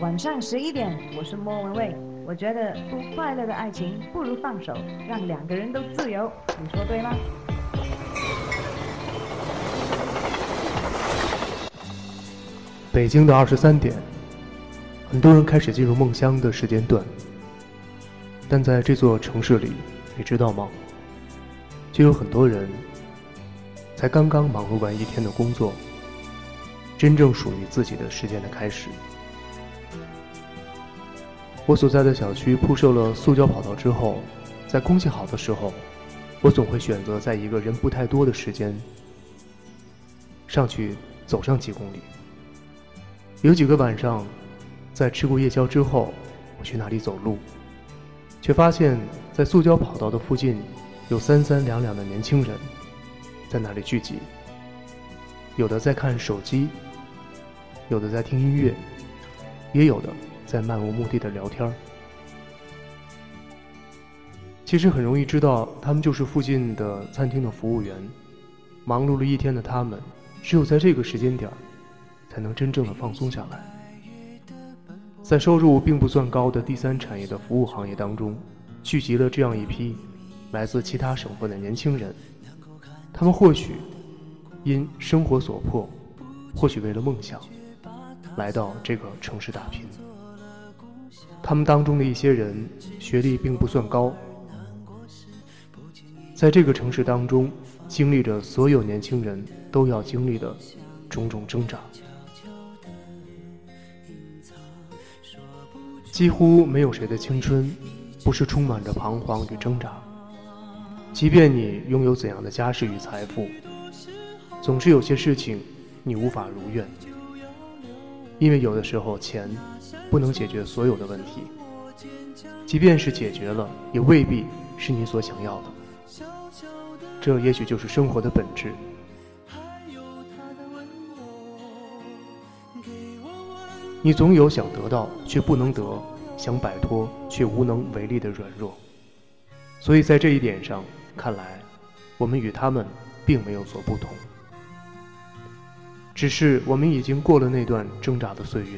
晚上十一点，我是莫文蔚。我觉得不快乐的爱情不如放手，让两个人都自由。你说对吗？北京的二十三点，很多人开始进入梦乡的时间段。但在这座城市里，你知道吗？就有很多人才刚刚忙碌完一天的工作，真正属于自己的时间的开始。我所在的小区铺设了塑胶跑道之后，在空气好的时候，我总会选择在一个人不太多的时间上去走上几公里。有几个晚上，在吃过夜宵之后，我去那里走路，却发现，在塑胶跑道的附近，有三三两两的年轻人，在那里聚集。有的在看手机，有的在听音乐，也有的在漫无目的的聊天儿。其实很容易知道，他们就是附近的餐厅的服务员。忙碌了一天的他们，只有在这个时间点。才能真正的放松下来。在收入并不算高的第三产业的服务行业当中，聚集了这样一批来自其他省份的年轻人。他们或许因生活所迫，或许为了梦想，来到这个城市打拼。他们当中的一些人学历并不算高，在这个城市当中，经历着所有年轻人都要经历的种种挣扎。几乎没有谁的青春，不是充满着彷徨与挣扎。即便你拥有怎样的家世与财富，总是有些事情你无法如愿。因为有的时候钱不能解决所有的问题，即便是解决了，也未必是你所想要的。这也许就是生活的本质。你总有想得到却不能得，想摆脱却无能为力的软弱，所以在这一点上看来，我们与他们并没有所不同，只是我们已经过了那段挣扎的岁月。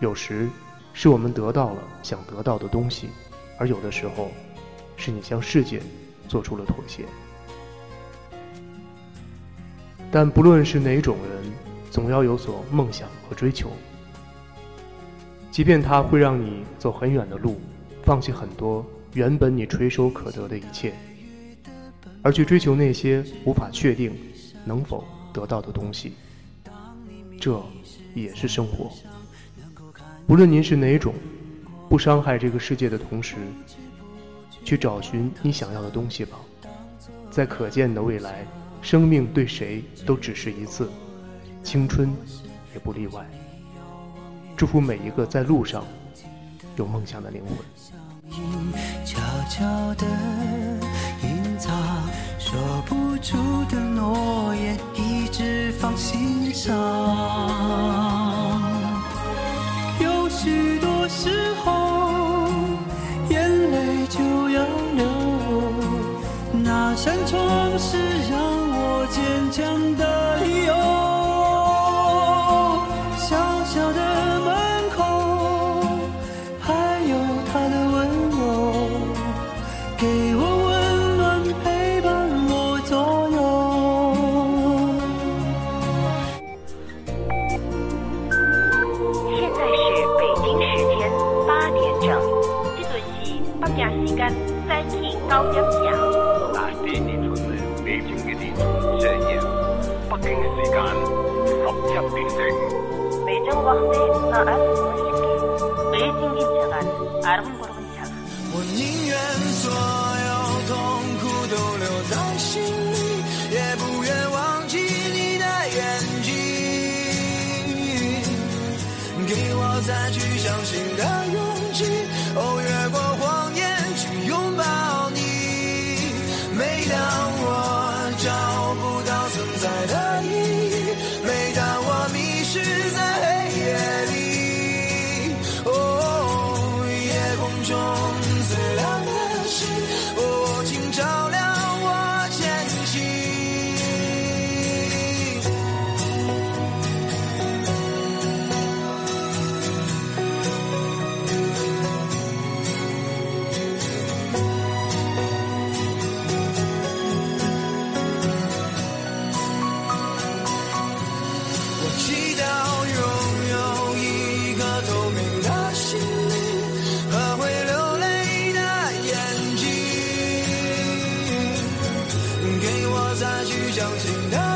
有时，是我们得到了想得到的东西，而有的时候，是你向世界做出了妥协。但不论是哪种人，总要有所梦想和追求。即便它会让你走很远的路，放弃很多原本你垂手可得的一切，而去追求那些无法确定能否得到的东西，这也是生活。无论您是哪种，不伤害这个世界的同时，去找寻你想要的东西吧。在可见的未来，生命对谁都只是一次，青春也不例外。祝福每一个在路上有梦想的灵魂。悄悄地隐藏，说不出的诺言，心上。有许多事我宁愿所有痛苦都留在心里，也不愿忘记你的眼睛。给我再去相信的勇气，哦，相信他。